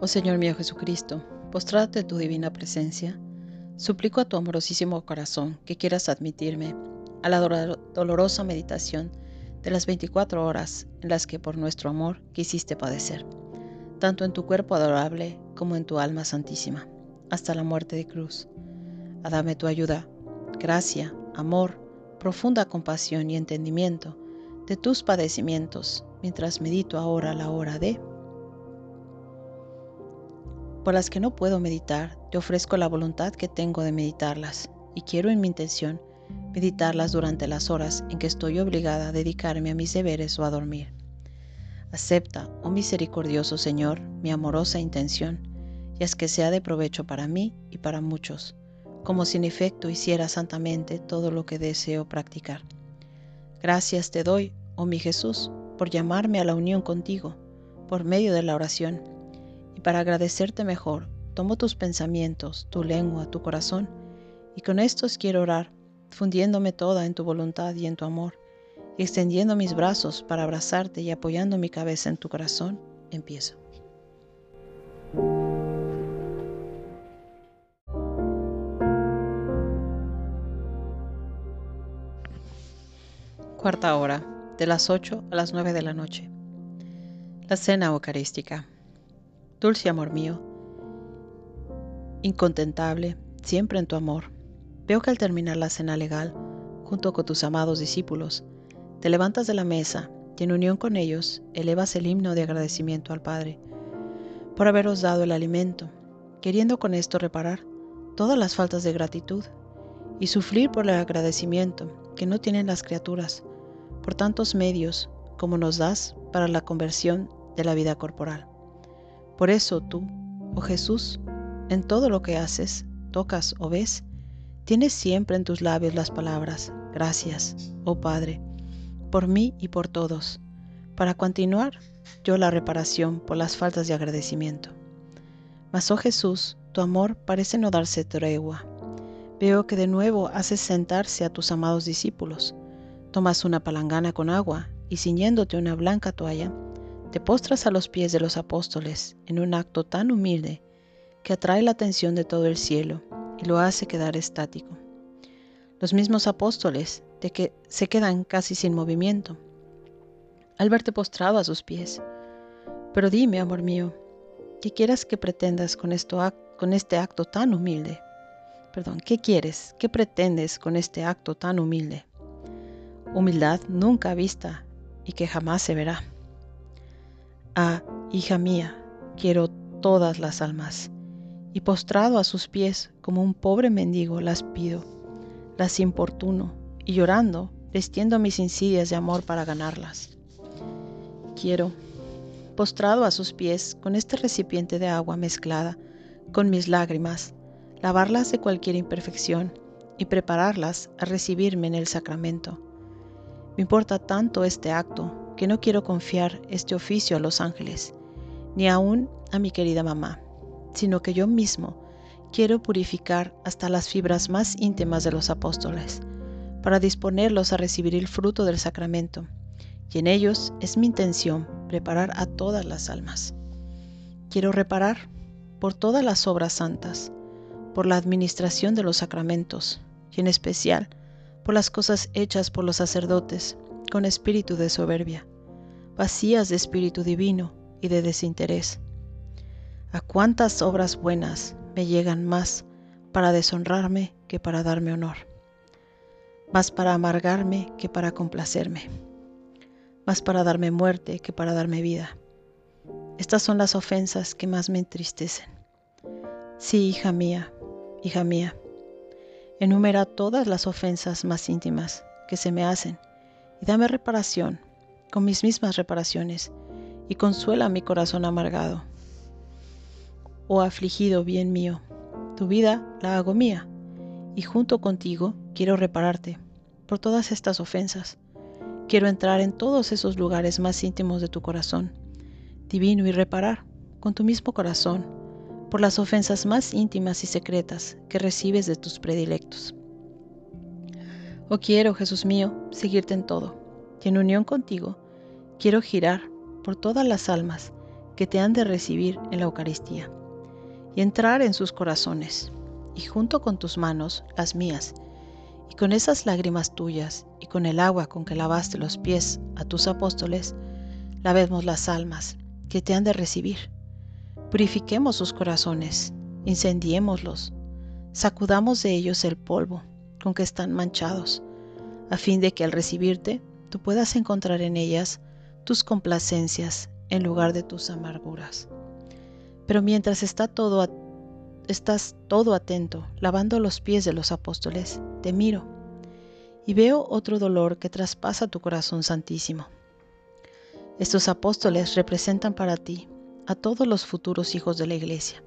Oh Señor mío Jesucristo, postrate tu divina presencia, suplico a tu amorosísimo corazón que quieras admitirme a la dolorosa meditación de las 24 horas en las que por nuestro amor quisiste padecer, tanto en tu cuerpo adorable como en tu alma santísima, hasta la muerte de cruz. A dame tu ayuda, gracia, amor, profunda compasión y entendimiento de tus padecimientos, mientras medito ahora la hora de por las que no puedo meditar, te ofrezco la voluntad que tengo de meditarlas, y quiero en mi intención meditarlas durante las horas en que estoy obligada a dedicarme a mis deberes o a dormir. Acepta, oh misericordioso Señor, mi amorosa intención, y haz que sea de provecho para mí y para muchos, como si en efecto hiciera santamente todo lo que deseo practicar. Gracias te doy, oh mi Jesús, por llamarme a la unión contigo, por medio de la oración y para agradecerte mejor, tomo tus pensamientos, tu lengua, tu corazón, y con estos quiero orar, fundiéndome toda en tu voluntad y en tu amor, y extendiendo mis brazos para abrazarte y apoyando mi cabeza en tu corazón, empiezo. Cuarta hora, de las 8 a las 9 de la noche. La cena eucarística. Dulce amor mío, incontentable, siempre en tu amor, veo que al terminar la cena legal, junto con tus amados discípulos, te levantas de la mesa y en unión con ellos elevas el himno de agradecimiento al Padre por haberos dado el alimento, queriendo con esto reparar todas las faltas de gratitud y sufrir por el agradecimiento que no tienen las criaturas, por tantos medios como nos das para la conversión de la vida corporal. Por eso tú, oh Jesús, en todo lo que haces, tocas o ves, tienes siempre en tus labios las palabras, gracias, oh Padre, por mí y por todos, para continuar yo la reparación por las faltas de agradecimiento. Mas, oh Jesús, tu amor parece no darse tregua. Veo que de nuevo haces sentarse a tus amados discípulos. Tomas una palangana con agua y ciñéndote una blanca toalla, te postras a los pies de los apóstoles en un acto tan humilde que atrae la atención de todo el cielo y lo hace quedar estático. Los mismos apóstoles de que se quedan casi sin movimiento al verte postrado a sus pies. Pero dime, amor mío, ¿qué quieras que pretendas con, esto, con este acto tan humilde? Perdón, ¿qué quieres? ¿Qué pretendes con este acto tan humilde? Humildad nunca vista y que jamás se verá. Ah, hija mía, quiero todas las almas, y postrado a sus pies como un pobre mendigo las pido, las importuno, y llorando les tiendo mis insidias de amor para ganarlas. Quiero, postrado a sus pies con este recipiente de agua mezclada con mis lágrimas, lavarlas de cualquier imperfección y prepararlas a recibirme en el sacramento. Me importa tanto este acto que no quiero confiar este oficio a los ángeles, ni aún a mi querida mamá, sino que yo mismo quiero purificar hasta las fibras más íntimas de los apóstoles, para disponerlos a recibir el fruto del sacramento, y en ellos es mi intención preparar a todas las almas. Quiero reparar por todas las obras santas, por la administración de los sacramentos, y en especial por las cosas hechas por los sacerdotes con espíritu de soberbia, vacías de espíritu divino y de desinterés. ¿A cuántas obras buenas me llegan más para deshonrarme que para darme honor? Más para amargarme que para complacerme. Más para darme muerte que para darme vida. Estas son las ofensas que más me entristecen. Sí, hija mía, hija mía, enumera todas las ofensas más íntimas que se me hacen y dame reparación con mis mismas reparaciones y consuela mi corazón amargado. Oh afligido bien mío, tu vida la hago mía y junto contigo quiero repararte por todas estas ofensas. Quiero entrar en todos esos lugares más íntimos de tu corazón, divino y reparar con tu mismo corazón por las ofensas más íntimas y secretas que recibes de tus predilectos. Oh quiero, Jesús mío, seguirte en todo, y en unión contigo quiero girar por todas las almas que te han de recibir en la Eucaristía y entrar en sus corazones, y junto con tus manos, las mías, y con esas lágrimas tuyas, y con el agua con que lavaste los pies a tus apóstoles, lavemos las almas que te han de recibir. Purifiquemos sus corazones, incendiémoslos, sacudamos de ellos el polvo con que están manchados, a fin de que al recibirte tú puedas encontrar en ellas tus complacencias en lugar de tus amarguras. Pero mientras está todo estás todo atento, lavando los pies de los apóstoles, te miro y veo otro dolor que traspasa tu corazón santísimo. Estos apóstoles representan para ti a todos los futuros hijos de la iglesia.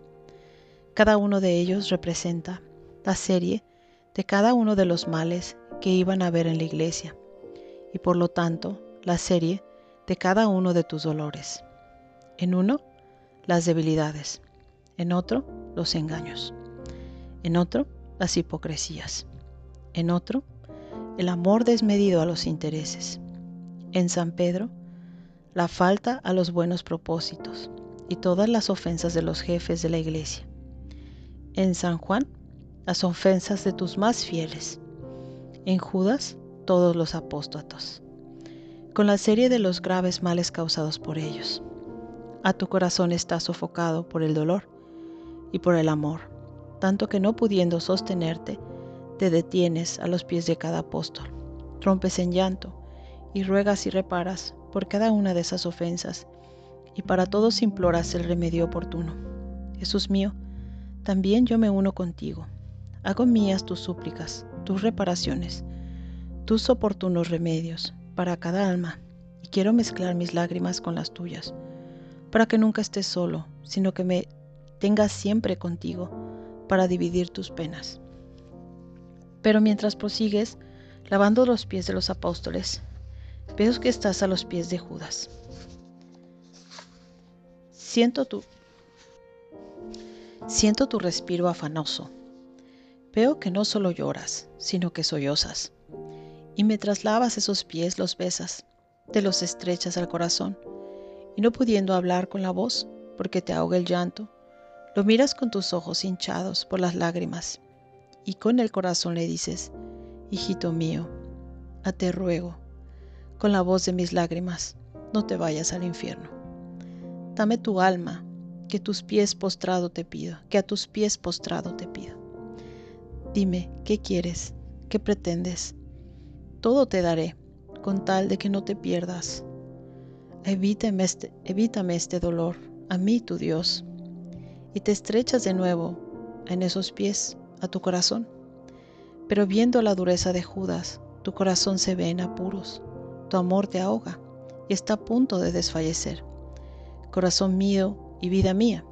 Cada uno de ellos representa la serie de cada uno de los males que iban a haber en la iglesia y por lo tanto la serie de cada uno de tus dolores. En uno, las debilidades. En otro, los engaños. En otro, las hipocresías. En otro, el amor desmedido a los intereses. En San Pedro, la falta a los buenos propósitos y todas las ofensas de los jefes de la iglesia. En San Juan, las ofensas de tus más fieles. En Judas, todos los apóstatos. Con la serie de los graves males causados por ellos. A tu corazón está sofocado por el dolor y por el amor, tanto que no pudiendo sostenerte, te detienes a los pies de cada apóstol, rompes en llanto y ruegas y reparas por cada una de esas ofensas, y para todos imploras el remedio oportuno. Jesús mío, también yo me uno contigo, hago mías tus súplicas, tus reparaciones, tus oportunos remedios para cada alma, y quiero mezclar mis lágrimas con las tuyas para que nunca estés solo, sino que me tengas siempre contigo para dividir tus penas. Pero mientras prosigues, lavando los pies de los apóstoles, veo que estás a los pies de Judas. Siento tu, siento tu respiro afanoso. Veo que no solo lloras, sino que sollozas. Y mientras lavas esos pies los besas, te los estrechas al corazón y no pudiendo hablar con la voz, porque te ahoga el llanto, lo miras con tus ojos hinchados por las lágrimas, y con el corazón le dices, Hijito mío, a te ruego, con la voz de mis lágrimas, no te vayas al infierno. Dame tu alma, que tus pies postrado te pido, que a tus pies postrado te pido. Dime, ¿qué quieres? ¿Qué pretendes? Todo te daré, con tal de que no te pierdas Evítame este, evítame este dolor, a mí tu Dios. Y te estrechas de nuevo en esos pies, a tu corazón. Pero viendo la dureza de Judas, tu corazón se ve en apuros, tu amor te ahoga y está a punto de desfallecer. Corazón mío y vida mía,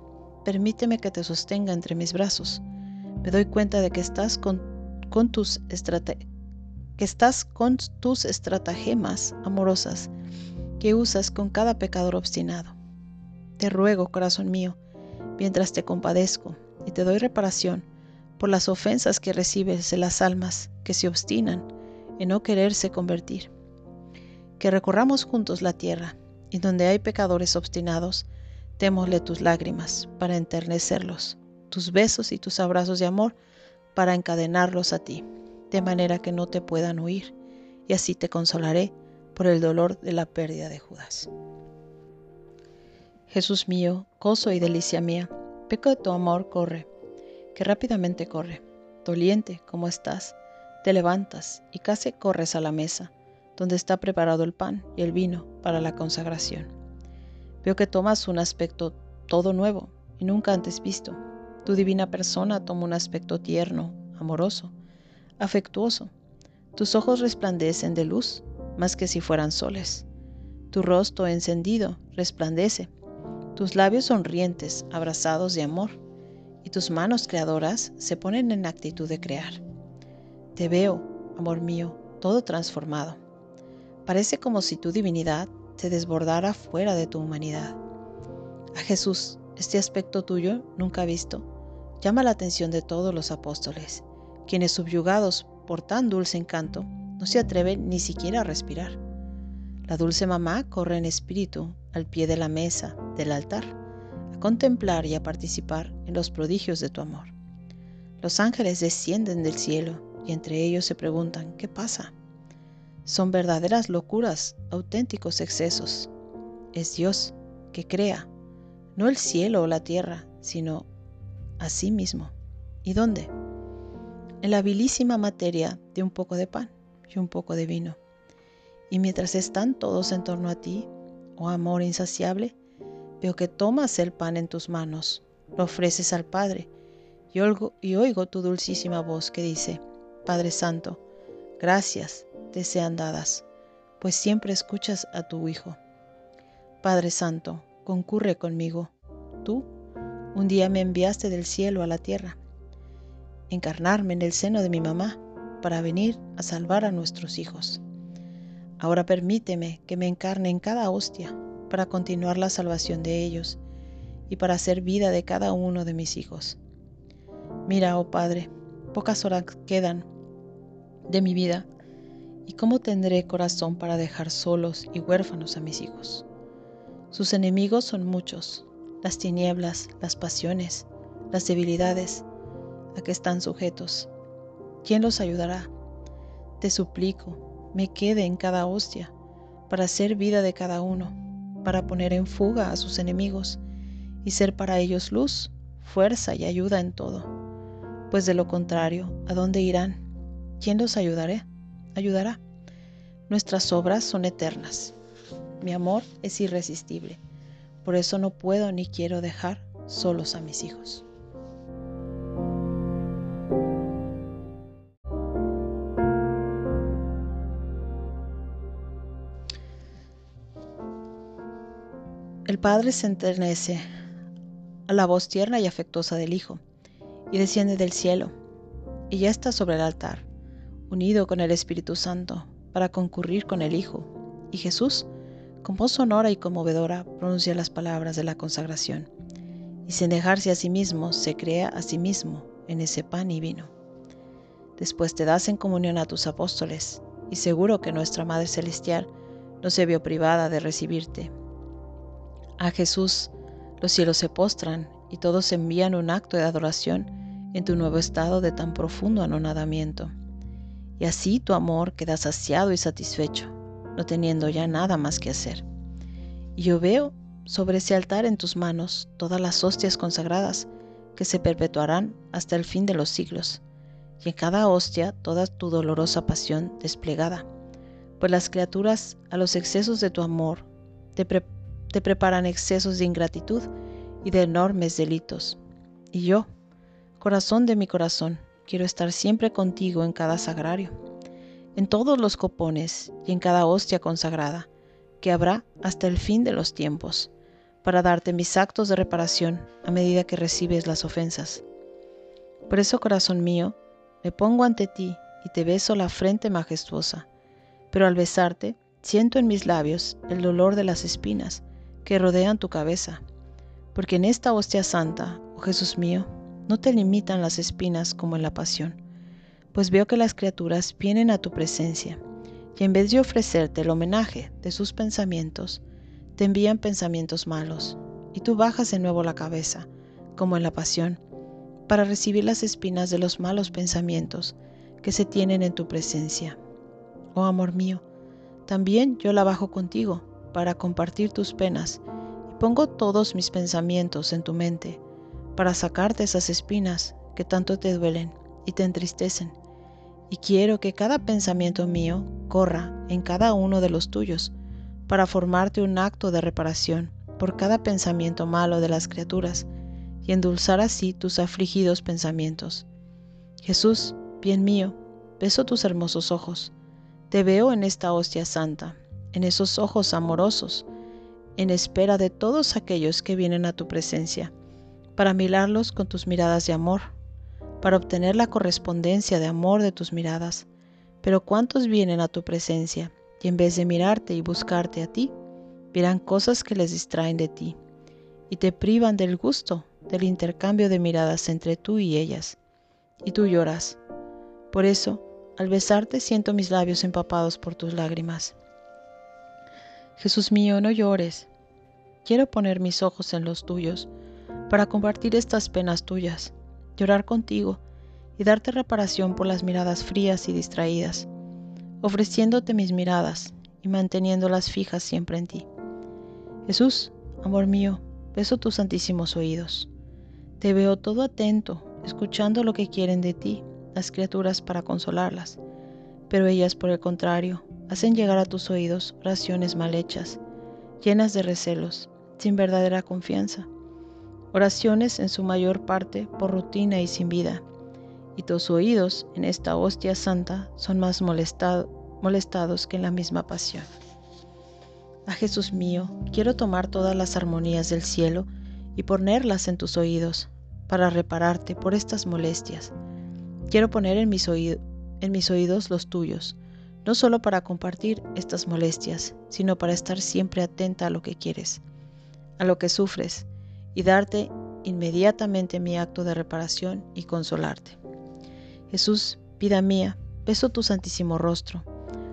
permíteme que te sostenga entre mis brazos. Me doy cuenta de que estás con, tus que estás con tus estratagemas amorosas que usas con cada pecador obstinado. Te ruego, corazón mío, mientras te compadezco y te doy reparación por las ofensas que recibes de las almas que se obstinan en no quererse convertir. Que recorramos juntos la tierra y donde hay pecadores obstinados, démosle tus lágrimas para enternecerlos, tus besos y tus abrazos de amor para encadenarlos a ti, de manera que no te puedan huir, y así te consolaré por el dolor de la pérdida de Judas. Jesús mío, gozo y delicia mía, peco de tu amor corre, que rápidamente corre. Doliente como estás, te levantas y casi corres a la mesa, donde está preparado el pan y el vino para la consagración. Veo que tomas un aspecto todo nuevo y nunca antes visto. Tu divina persona toma un aspecto tierno, amoroso, afectuoso. Tus ojos resplandecen de luz más que si fueran soles. Tu rostro encendido resplandece, tus labios sonrientes, abrazados de amor, y tus manos creadoras se ponen en actitud de crear. Te veo, amor mío, todo transformado. Parece como si tu divinidad se desbordara fuera de tu humanidad. A Jesús, este aspecto tuyo, nunca visto, llama la atención de todos los apóstoles, quienes subyugados por tan dulce encanto, no se atreve ni siquiera a respirar. La dulce mamá corre en espíritu al pie de la mesa del altar, a contemplar y a participar en los prodigios de tu amor. Los ángeles descienden del cielo y entre ellos se preguntan, ¿qué pasa? Son verdaderas locuras, auténticos excesos. Es Dios que crea, no el cielo o la tierra, sino a sí mismo. ¿Y dónde? En la vilísima materia de un poco de pan y un poco de vino. Y mientras están todos en torno a ti, oh amor insaciable, veo que tomas el pan en tus manos, lo ofreces al Padre, y oigo, y oigo tu dulcísima voz que dice, Padre Santo, gracias te sean dadas, pues siempre escuchas a tu Hijo. Padre Santo, concurre conmigo. Tú un día me enviaste del cielo a la tierra, encarnarme en el seno de mi mamá para venir a salvar a nuestros hijos. Ahora permíteme que me encarne en cada hostia para continuar la salvación de ellos y para hacer vida de cada uno de mis hijos. Mira, oh Padre, pocas horas quedan de mi vida y cómo tendré corazón para dejar solos y huérfanos a mis hijos. Sus enemigos son muchos, las tinieblas, las pasiones, las debilidades a que están sujetos. ¿Quién los ayudará? Te suplico, me quede en cada hostia, para hacer vida de cada uno, para poner en fuga a sus enemigos y ser para ellos luz, fuerza y ayuda en todo. Pues de lo contrario, ¿a dónde irán? ¿Quién los ayudaré? ayudará? Nuestras obras son eternas mi amor es irresistible. Por eso no puedo ni quiero dejar solos a mis hijos. El Padre se enternece a la voz tierna y afectuosa del Hijo y desciende del cielo y ya está sobre el altar, unido con el Espíritu Santo, para concurrir con el Hijo. Y Jesús con voz sonora y conmovedora pronuncia las palabras de la consagración, y sin dejarse a sí mismo, se crea a sí mismo en ese pan y vino. Después te das en comunión a tus apóstoles, y seguro que nuestra Madre Celestial no se vio privada de recibirte. A Jesús los cielos se postran y todos envían un acto de adoración en tu nuevo estado de tan profundo anonadamiento. Y así tu amor queda saciado y satisfecho no teniendo ya nada más que hacer. Y yo veo sobre ese altar en tus manos todas las hostias consagradas que se perpetuarán hasta el fin de los siglos, y en cada hostia toda tu dolorosa pasión desplegada, pues las criaturas a los excesos de tu amor te, te preparan excesos de ingratitud y de enormes delitos. Y yo, corazón de mi corazón, quiero estar siempre contigo en cada sagrario en todos los copones y en cada hostia consagrada, que habrá hasta el fin de los tiempos, para darte mis actos de reparación a medida que recibes las ofensas. Por eso, corazón mío, me pongo ante ti y te beso la frente majestuosa, pero al besarte siento en mis labios el dolor de las espinas que rodean tu cabeza, porque en esta hostia santa, oh Jesús mío, no te limitan las espinas como en la pasión pues veo que las criaturas vienen a tu presencia y en vez de ofrecerte el homenaje de sus pensamientos, te envían pensamientos malos, y tú bajas de nuevo la cabeza, como en la pasión, para recibir las espinas de los malos pensamientos que se tienen en tu presencia. Oh amor mío, también yo la bajo contigo para compartir tus penas y pongo todos mis pensamientos en tu mente para sacarte esas espinas que tanto te duelen y te entristecen y quiero que cada pensamiento mío corra en cada uno de los tuyos, para formarte un acto de reparación por cada pensamiento malo de las criaturas, y endulzar así tus afligidos pensamientos. Jesús, bien mío, beso tus hermosos ojos, te veo en esta hostia santa, en esos ojos amorosos, en espera de todos aquellos que vienen a tu presencia, para mirarlos con tus miradas de amor para obtener la correspondencia de amor de tus miradas. Pero ¿cuántos vienen a tu presencia y en vez de mirarte y buscarte a ti, verán cosas que les distraen de ti y te privan del gusto del intercambio de miradas entre tú y ellas? Y tú lloras. Por eso, al besarte siento mis labios empapados por tus lágrimas. Jesús mío, no llores. quiero poner mis ojos en los tuyos para compartir estas penas tuyas, llorar contigo y darte reparación por las miradas frías y distraídas, ofreciéndote mis miradas y manteniéndolas fijas siempre en ti. Jesús, amor mío, beso tus santísimos oídos. Te veo todo atento, escuchando lo que quieren de ti las criaturas para consolarlas, pero ellas, por el contrario, hacen llegar a tus oídos oraciones mal hechas, llenas de recelos, sin verdadera confianza. Oraciones en su mayor parte por rutina y sin vida, y tus oídos en esta hostia santa son más molestados que en la misma pasión. A Jesús mío, quiero tomar todas las armonías del cielo y ponerlas en tus oídos, para repararte por estas molestias. Quiero poner en mis, en mis oídos los tuyos, no solo para compartir estas molestias, sino para estar siempre atenta a lo que quieres, a lo que sufres, y darte inmediatamente mi acto de reparación y consolarte. Jesús, vida mía, beso tu santísimo rostro.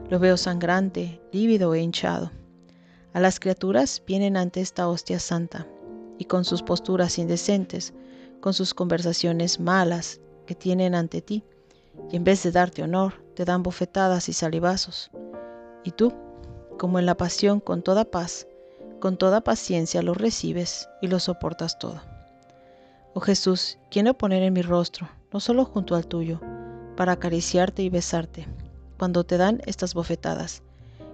Lo veo sangrante, lívido e hinchado. A las criaturas vienen ante esta hostia santa, y con sus posturas indecentes, con sus conversaciones malas que tienen ante ti, y en vez de darte honor, te dan bofetadas y salivazos. Y tú, como en la pasión, con toda paz, con toda paciencia los recibes y los soportas todo. Oh Jesús, quiero poner en mi rostro no solo junto al tuyo, para acariciarte y besarte, cuando te dan estas bofetadas,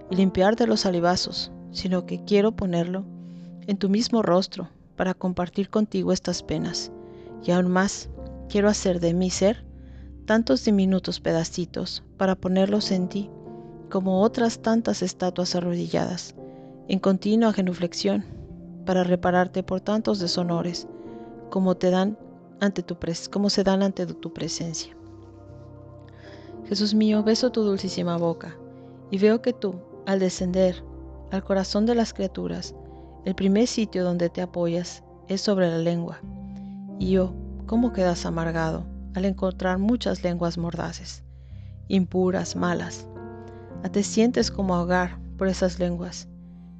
y limpiarte los salivazos, sino que quiero ponerlo en tu mismo rostro, para compartir contigo estas penas, y aún más, quiero hacer de mi ser tantos diminutos pedacitos para ponerlos en ti, como otras tantas estatuas arrodilladas, en continua genuflexión, para repararte por tantos deshonores, como te dan ante tu como se dan ante tu presencia. Jesús mío, beso tu dulcísima boca, y veo que tú, al descender al corazón de las criaturas, el primer sitio donde te apoyas es sobre la lengua. Y yo, ¿cómo quedas amargado al encontrar muchas lenguas mordaces, impuras, malas? A te sientes como ahogar por esas lenguas,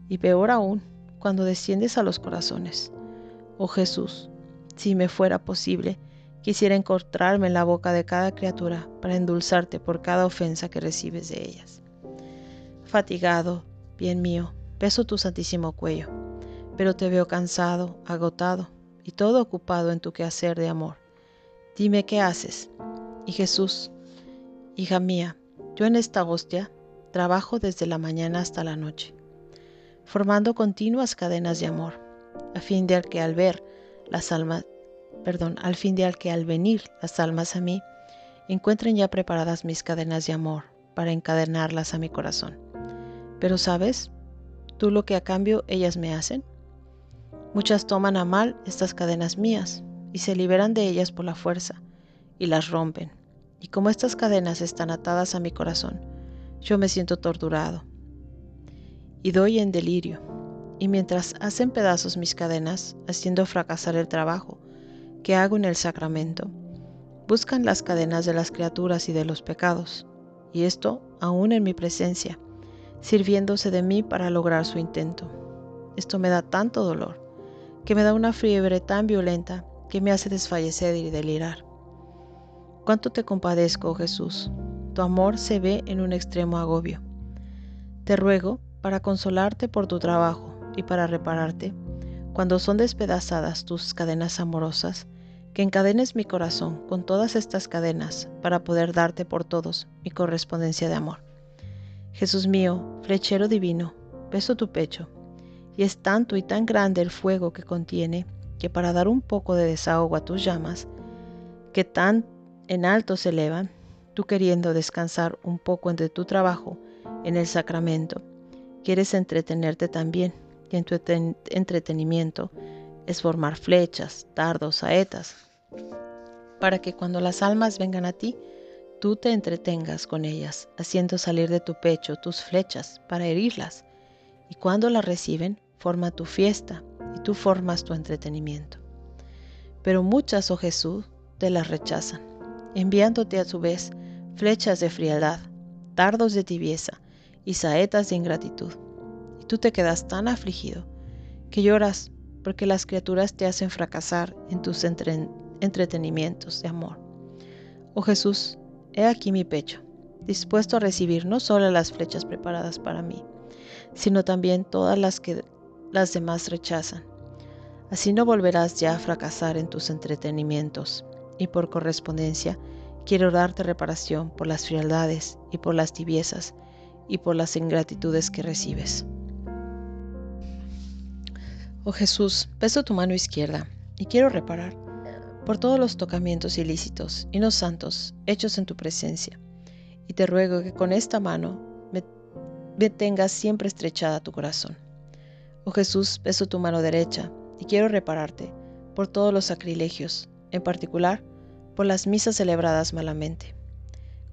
y peor aún, cuando desciendes a los corazones. Oh Jesús, si me fuera posible, quisiera encontrarme en la boca de cada criatura para endulzarte por cada ofensa que recibes de ellas. Fatigado, bien mío, beso tu santísimo cuello, pero te veo cansado, agotado y todo ocupado en tu quehacer de amor. Dime qué haces. Y Jesús, hija mía, yo en esta hostia trabajo desde la mañana hasta la noche, formando continuas cadenas de amor, a fin de que al ver las almas, perdón, al fin de que al venir las almas a mí, encuentren ya preparadas mis cadenas de amor para encadenarlas a mi corazón. Pero sabes, tú lo que a cambio ellas me hacen. Muchas toman a mal estas cadenas mías y se liberan de ellas por la fuerza y las rompen. Y como estas cadenas están atadas a mi corazón, yo me siento torturado y doy en delirio y mientras hacen pedazos mis cadenas, haciendo fracasar el trabajo que hago en el sacramento, buscan las cadenas de las criaturas y de los pecados, y esto aún en mi presencia, sirviéndose de mí para lograr su intento. Esto me da tanto dolor, que me da una fiebre tan violenta que me hace desfallecer y delirar. Cuánto te compadezco, Jesús. Tu amor se ve en un extremo agobio. Te ruego, para consolarte por tu trabajo, y para repararte, cuando son despedazadas tus cadenas amorosas, que encadenes mi corazón con todas estas cadenas para poder darte por todos mi correspondencia de amor. Jesús mío, flechero divino, beso tu pecho, y es tanto y tan grande el fuego que contiene, que para dar un poco de desahogo a tus llamas, que tan en alto se elevan, tú queriendo descansar un poco entre tu trabajo en el sacramento, quieres entretenerte también en tu entretenimiento es formar flechas, dardos, saetas, para que cuando las almas vengan a ti, tú te entretengas con ellas, haciendo salir de tu pecho tus flechas para herirlas, y cuando las reciben, forma tu fiesta y tú formas tu entretenimiento. Pero muchas, oh Jesús, te las rechazan, enviándote a su vez flechas de frialdad, dardos de tibieza y saetas de ingratitud tú te quedas tan afligido que lloras porque las criaturas te hacen fracasar en tus entretenimientos de amor. Oh Jesús, he aquí mi pecho, dispuesto a recibir no solo las flechas preparadas para mí, sino también todas las que las demás rechazan. Así no volverás ya a fracasar en tus entretenimientos, y por correspondencia quiero darte reparación por las frialdades y por las tibiezas y por las ingratitudes que recibes. Oh Jesús, beso tu mano izquierda y quiero reparar por todos los tocamientos ilícitos y no santos hechos en tu presencia. Y te ruego que con esta mano me, tengas siempre estrechada tu corazón. Oh Jesús, beso tu mano derecha y quiero repararte por todos los sacrilegios, en particular por las misas celebradas malamente.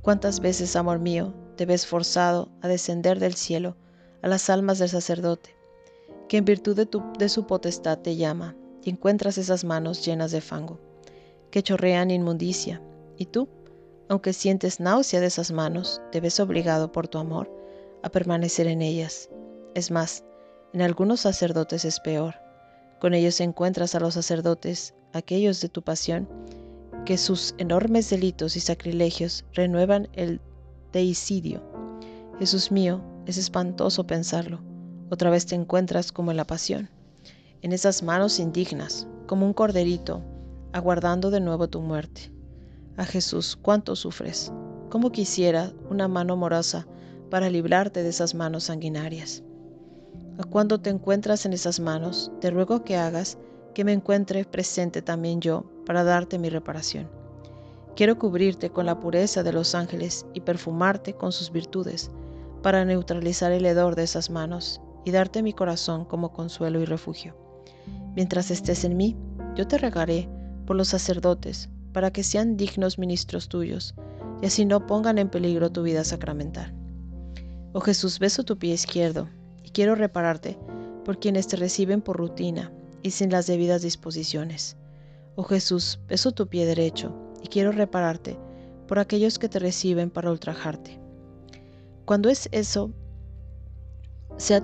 ¿Cuántas veces, amor mío, te ves forzado a descender del cielo a las almas del sacerdote que en virtud de, de su potestad te llama, y encuentras esas manos llenas de fango, que chorrean inmundicia, y tú, aunque sientes náusea de esas manos, te ves obligado por tu amor a permanecer en ellas. Es más, en algunos sacerdotes es peor. Con ellos encuentras a los sacerdotes, aquellos de tu pasión, que sus enormes delitos y sacrilegios renuevan el deicidio. Jesús mío, es espantoso pensarlo. Otra vez te encuentras como en la pasión, en esas manos indignas, como un corderito, aguardando de nuevo tu muerte. A Jesús, cuánto sufres. Cómo quisiera una mano morosa para librarte de esas manos sanguinarias. A cuando te encuentras en esas manos, te ruego que hagas que me encuentre presente también yo para darte mi reparación. Quiero cubrirte con la pureza de los ángeles y perfumarte con sus virtudes, para neutralizar el hedor de esas manos y darte mi corazón como consuelo y refugio. Mientras estés en mí, yo te regaré por los sacerdotes, para que sean dignos ministros tuyos, y así no pongan en peligro tu vida sacramental. Oh Jesús, beso tu pie izquierdo, y quiero repararte por quienes te reciben por rutina y sin las debidas disposiciones. Oh Jesús, beso tu pie derecho, y quiero repararte por aquellos que te reciben para ultrajarte. Cuando es eso, sea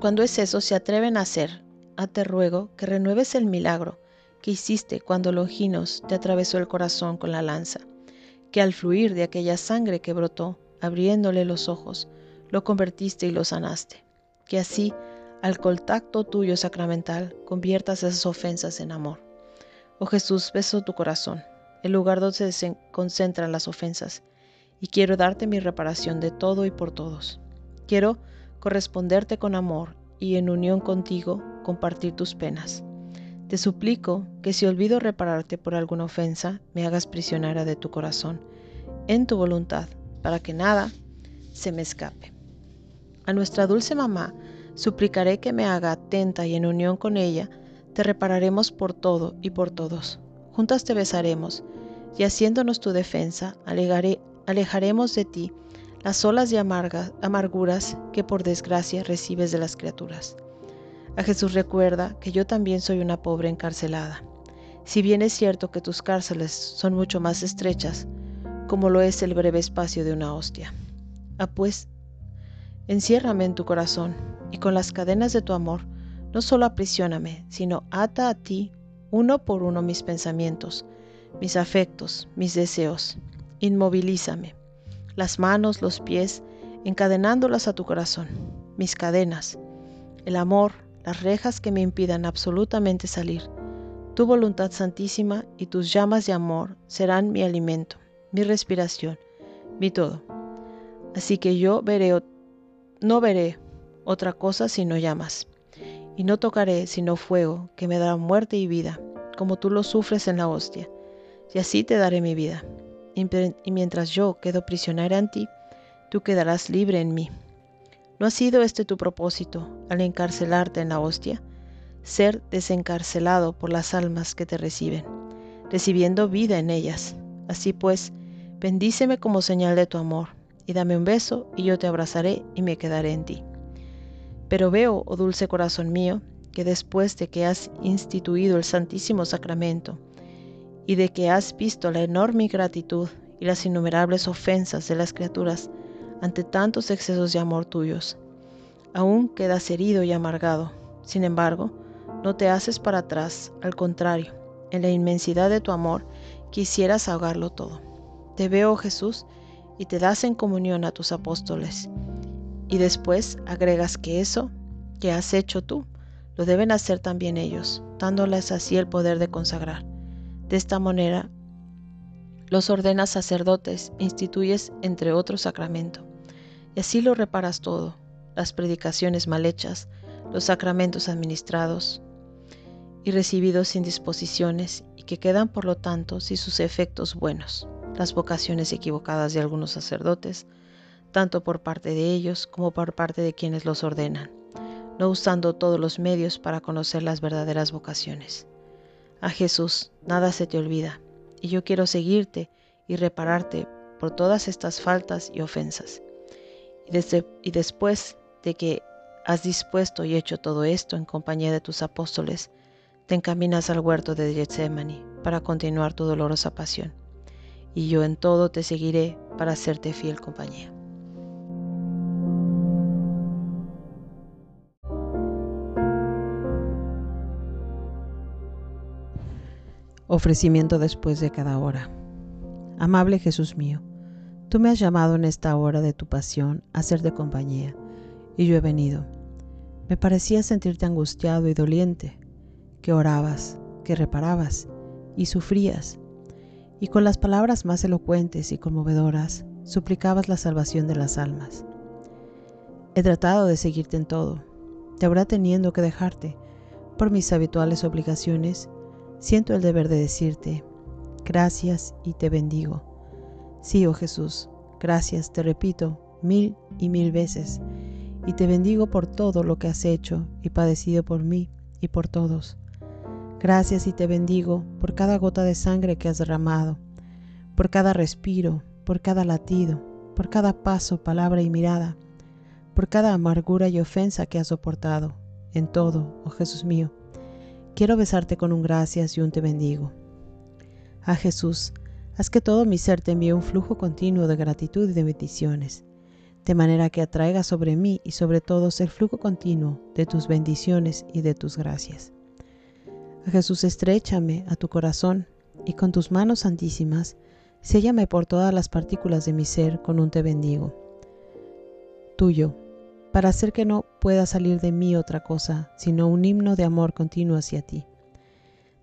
cuando es eso, se atreven a hacer. A te ruego que renueves el milagro que hiciste cuando Longinos te atravesó el corazón con la lanza, que al fluir de aquella sangre que brotó, abriéndole los ojos, lo convertiste y lo sanaste. Que así, al contacto tuyo sacramental, conviertas esas ofensas en amor. Oh Jesús, beso tu corazón, el lugar donde se concentran las ofensas, y quiero darte mi reparación de todo y por todos. Quiero corresponderte con amor y en unión contigo compartir tus penas. Te suplico que si olvido repararte por alguna ofensa, me hagas prisionera de tu corazón, en tu voluntad, para que nada se me escape. A nuestra dulce mamá suplicaré que me haga atenta y en unión con ella, te repararemos por todo y por todos. Juntas te besaremos, y haciéndonos tu defensa, alejaremos de ti las olas de amarguras que por desgracia recibes de las criaturas. A Jesús recuerda que yo también soy una pobre encarcelada. Si bien es cierto que tus cárceles son mucho más estrechas, como lo es el breve espacio de una hostia. Ah, pues, enciérrame en tu corazón y con las cadenas de tu amor, no solo aprisioname, sino ata a ti uno por uno mis pensamientos, mis afectos, mis deseos. Inmovilízame las manos, los pies, encadenándolas a tu corazón, mis cadenas, el amor, las rejas que me impidan absolutamente salir. Tu voluntad santísima y tus llamas de amor serán mi alimento, mi respiración, mi todo. Así que yo veré, no veré otra cosa sino llamas, y no tocaré sino fuego que me dará muerte y vida, como tú lo sufres en la hostia, y así te daré mi vida y mientras yo quedo prisionera en ti, tú quedarás libre en mí. ¿No ha sido este tu propósito al encarcelarte en la hostia? Ser desencarcelado por las almas que te reciben, recibiendo vida en ellas. Así pues, bendíceme como señal de tu amor, y dame un beso, y yo te abrazaré y me quedaré en ti. Pero veo, oh dulce corazón mío, que después de que has instituido el Santísimo Sacramento, y de que has visto la enorme gratitud y las innumerables ofensas de las criaturas ante tantos excesos de amor tuyos. Aún quedas herido y amargado. Sin embargo, No te haces para atrás, al contrario, en la inmensidad de tu amor quisieras ahogarlo todo. Te veo, Jesús, y te das en comunión a tus apóstoles. Y después agregas que eso que has hecho tú, lo deben hacer también ellos, dándoles así el poder de consagrar. De esta manera, los ordenas sacerdotes, instituyes entre otros sacramento. Y así lo reparas todo, las predicaciones mal hechas, los sacramentos administrados y recibidos sin disposiciones y que quedan por lo tanto sin sus efectos buenos, las vocaciones equivocadas de algunos sacerdotes, tanto por parte de ellos como por parte de quienes los ordenan, no usando todos los medios para conocer las verdaderas vocaciones. A Jesús nada se te olvida, y yo quiero seguirte y repararte por todas estas faltas y ofensas. Y, desde, y después de que has dispuesto y hecho todo esto en compañía de tus apóstoles, te encaminas al huerto de Getsemaní para continuar tu dolorosa pasión, y yo en todo te seguiré para hacerte fiel compañía. Ofrecimiento después de cada hora. Amable Jesús mío, tú me has llamado en esta hora de tu pasión a ser de compañía y yo he venido. Me parecía sentirte angustiado y doliente, que orabas, que reparabas y sufrías, y con las palabras más elocuentes y conmovedoras suplicabas la salvación de las almas. He tratado de seguirte en todo, te habrá teniendo que dejarte por mis habituales obligaciones, siento el deber de decirte, gracias y te bendigo. Sí, oh Jesús, gracias, te repito, mil y mil veces, y te bendigo por todo lo que has hecho y padecido por mí y por todos. Gracias y te bendigo por cada gota de sangre que has derramado, por cada respiro, por cada latido, por cada paso, palabra y mirada, por cada amargura y ofensa que has soportado, en todo, oh Jesús mío. Quiero besarte con un gracias y un te bendigo. Ah Jesús, haz que todo mi ser te envíe un flujo continuo de gratitud y de bendiciones de manera que atraiga sobre mí y sobre todos el flujo continuo de tus bendiciones y de tus gracias. A Jesús, estrechame a tu corazón y con tus manos santísimas, séllame por todas las partículas de mi ser con un te bendigo. Tuyo, para hacer que no pueda salir de mí otra cosa, sino un himno de amor continuo hacia ti.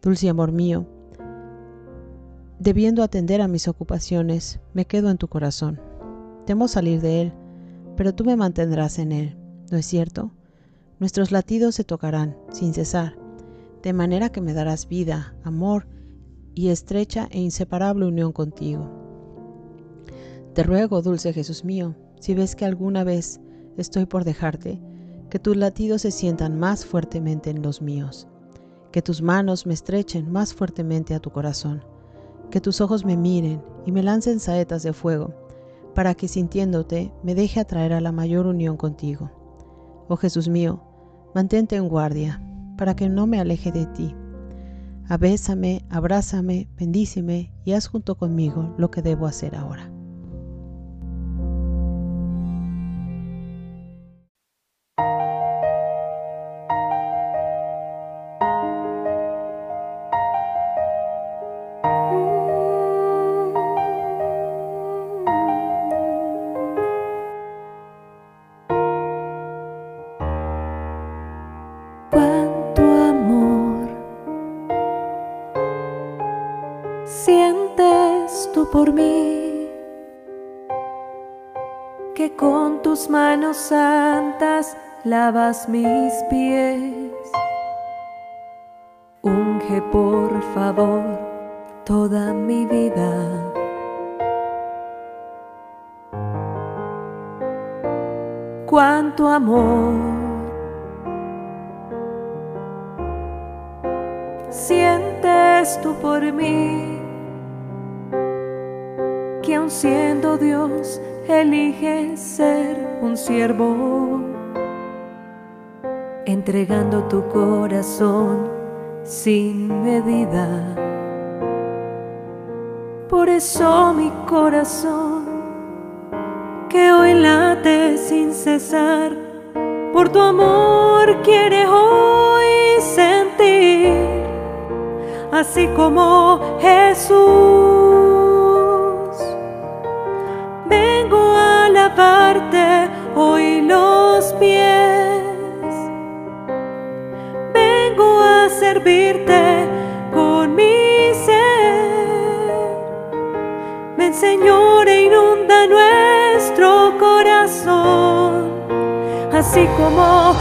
Dulce amor mío, debiendo atender a mis ocupaciones, me quedo en tu corazón. Temo salir de él, pero tú me mantendrás en él, ¿no es cierto? Nuestros latidos se tocarán sin cesar, de manera que me darás vida, amor y estrecha e inseparable unión contigo. Te ruego, dulce Jesús mío, si ves que alguna vez estoy por dejarte, que tus latidos se sientan más fuertemente en los míos, que tus manos me estrechen más fuertemente a tu corazón, que tus ojos me miren y me lancen saetas de fuego, para que sintiéndote me deje atraer a la mayor unión contigo. Oh Jesús mío, mantente en guardia, para que no me aleje de ti. Abésame, abrázame, bendíceme y haz junto conmigo lo que debo hacer ahora. Mis pies. Unge por favor toda mi vida. Cuánto amor sientes tú por mí que aun siendo Dios elige ser un siervo, entregando tu corazón sin medida. Por eso mi corazón, que hoy late sin cesar, por tu amor quiere hoy sentir así como Jesús. Vengo a lavarte hoy los pies. Señor e inunda nuestro corazón, así como